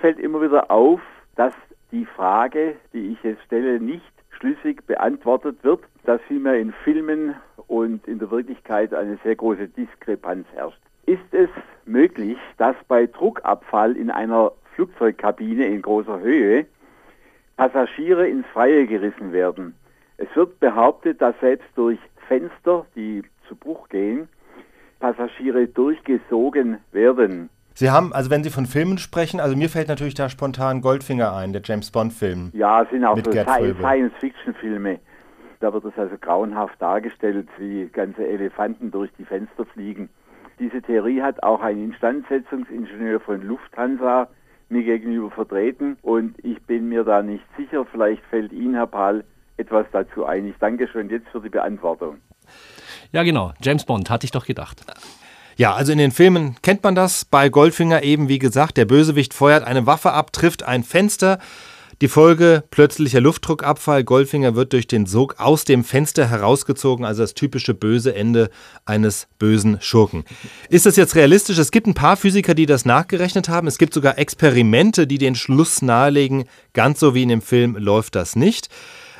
fällt immer wieder auf, dass die Frage, die ich jetzt stelle, nicht schlüssig beantwortet wird, dass vielmehr in Filmen und in der Wirklichkeit eine sehr große Diskrepanz herrscht. Ist es möglich, dass bei Druckabfall in einer Flugzeugkabine in großer Höhe Passagiere ins Freie gerissen werden? Es wird behauptet, dass selbst durch Fenster, die zu Bruch gehen, Passagiere durchgesogen werden. Sie haben, also wenn Sie von Filmen sprechen, also mir fällt natürlich da spontan Goldfinger ein, der James Bond-Film. Ja, es sind auch so Science-Fiction-Filme. Da wird es also grauenhaft dargestellt, wie ganze Elefanten durch die Fenster fliegen. Diese Theorie hat auch ein Instandsetzungsingenieur von Lufthansa mir gegenüber vertreten und ich bin mir da nicht sicher. Vielleicht fällt Ihnen, Herr Pahl, etwas dazu ein. Ich danke schon jetzt für die Beantwortung. Ja, genau. James Bond, hatte ich doch gedacht. Ja, also in den Filmen kennt man das. Bei Goldfinger eben, wie gesagt, der Bösewicht feuert eine Waffe ab, trifft ein Fenster. Die Folge plötzlicher Luftdruckabfall. Goldfinger wird durch den Sog aus dem Fenster herausgezogen, also das typische böse Ende eines bösen Schurken. Ist das jetzt realistisch? Es gibt ein paar Physiker, die das nachgerechnet haben. Es gibt sogar Experimente, die den Schluss nahelegen, ganz so wie in dem Film läuft das nicht.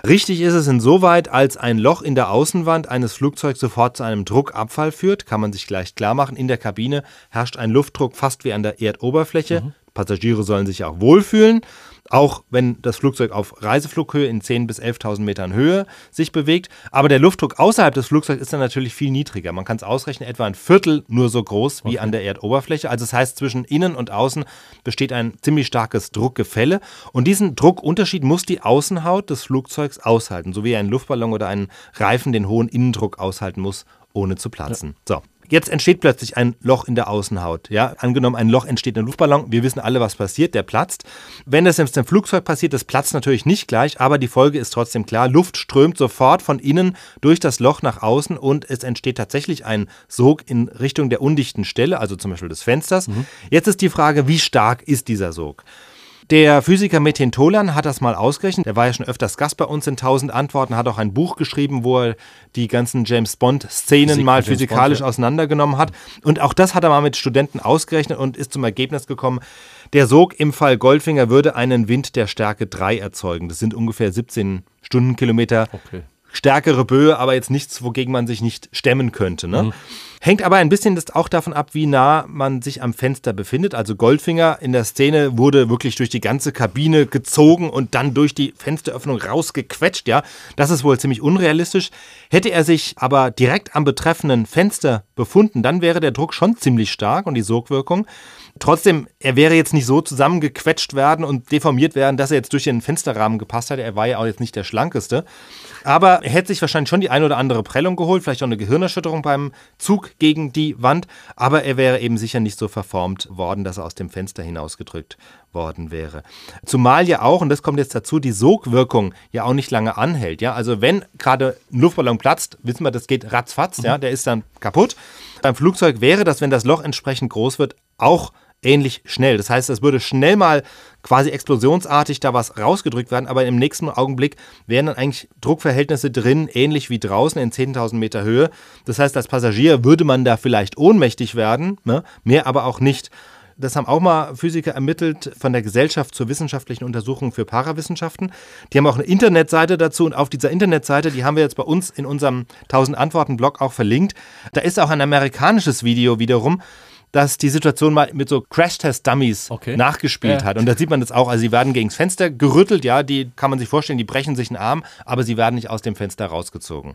Richtig ist es insoweit, als ein Loch in der Außenwand eines Flugzeugs sofort zu einem Druckabfall führt, kann man sich gleich klar machen. In der Kabine herrscht ein Luftdruck fast wie an der Erdoberfläche. Mhm. Passagiere sollen sich auch wohlfühlen. Auch wenn das Flugzeug auf Reiseflughöhe in 10.000 bis 11.000 Metern Höhe sich bewegt. Aber der Luftdruck außerhalb des Flugzeugs ist dann natürlich viel niedriger. Man kann es ausrechnen, etwa ein Viertel nur so groß wie okay. an der Erdoberfläche. Also das heißt, zwischen innen und außen besteht ein ziemlich starkes Druckgefälle. Und diesen Druckunterschied muss die Außenhaut des Flugzeugs aushalten. So wie ein Luftballon oder ein Reifen den hohen Innendruck aushalten muss, ohne zu platzen. Ja. So. Jetzt entsteht plötzlich ein Loch in der Außenhaut. Ja? Angenommen, ein Loch entsteht in Luftballon. Wir wissen alle, was passiert. Der platzt. Wenn das jetzt im Flugzeug passiert, das platzt natürlich nicht gleich, aber die Folge ist trotzdem klar. Luft strömt sofort von innen durch das Loch nach außen und es entsteht tatsächlich ein Sog in Richtung der undichten Stelle, also zum Beispiel des Fensters. Mhm. Jetzt ist die Frage, wie stark ist dieser Sog? Der Physiker Metin Tolan hat das mal ausgerechnet. Der war ja schon öfters Gast bei uns in 1000 Antworten, hat auch ein Buch geschrieben, wo er die ganzen James Bond-Szenen mal physikalisch Bond, ja. auseinandergenommen hat. Und auch das hat er mal mit Studenten ausgerechnet und ist zum Ergebnis gekommen, der Sog im Fall Goldfinger würde einen Wind der Stärke 3 erzeugen. Das sind ungefähr 17 Stundenkilometer. Okay stärkere Böe, aber jetzt nichts, wogegen man sich nicht stemmen könnte. Ne? Mhm. Hängt aber ein bisschen das auch davon ab, wie nah man sich am Fenster befindet. Also Goldfinger in der Szene wurde wirklich durch die ganze Kabine gezogen und dann durch die Fensteröffnung rausgequetscht. Ja, das ist wohl ziemlich unrealistisch. Hätte er sich aber direkt am betreffenden Fenster befunden, dann wäre der Druck schon ziemlich stark und die Sogwirkung. Trotzdem, er wäre jetzt nicht so zusammengequetscht werden und deformiert werden, dass er jetzt durch den Fensterrahmen gepasst hätte. Er war ja auch jetzt nicht der schlankeste. Aber er hätte sich wahrscheinlich schon die ein oder andere Prellung geholt, vielleicht auch eine Gehirnerschütterung beim Zug gegen die Wand. Aber er wäre eben sicher nicht so verformt worden, dass er aus dem Fenster hinausgedrückt worden wäre. Zumal ja auch, und das kommt jetzt dazu, die Sogwirkung ja auch nicht lange anhält. Ja? Also wenn gerade ein Luftballon platzt, wissen wir, das geht ratzfatz, mhm. ja? der ist dann kaputt. Beim Flugzeug wäre das, wenn das Loch entsprechend groß wird, auch ähnlich schnell. Das heißt, es würde schnell mal quasi explosionsartig da was rausgedrückt werden, aber im nächsten Augenblick wären dann eigentlich Druckverhältnisse drin, ähnlich wie draußen in 10.000 Meter Höhe. Das heißt, als Passagier würde man da vielleicht ohnmächtig werden, ne? mehr aber auch nicht. Das haben auch mal Physiker ermittelt von der Gesellschaft zur wissenschaftlichen Untersuchung für Parawissenschaften. Die haben auch eine Internetseite dazu und auf dieser Internetseite, die haben wir jetzt bei uns in unserem 1000 Antworten Blog auch verlinkt. Da ist auch ein amerikanisches Video wiederum dass die Situation mal mit so Crash-Test-Dummies okay. nachgespielt ja. hat. Und da sieht man das auch. Also sie werden gegens Fenster gerüttelt, ja, die kann man sich vorstellen, die brechen sich einen Arm, aber sie werden nicht aus dem Fenster rausgezogen.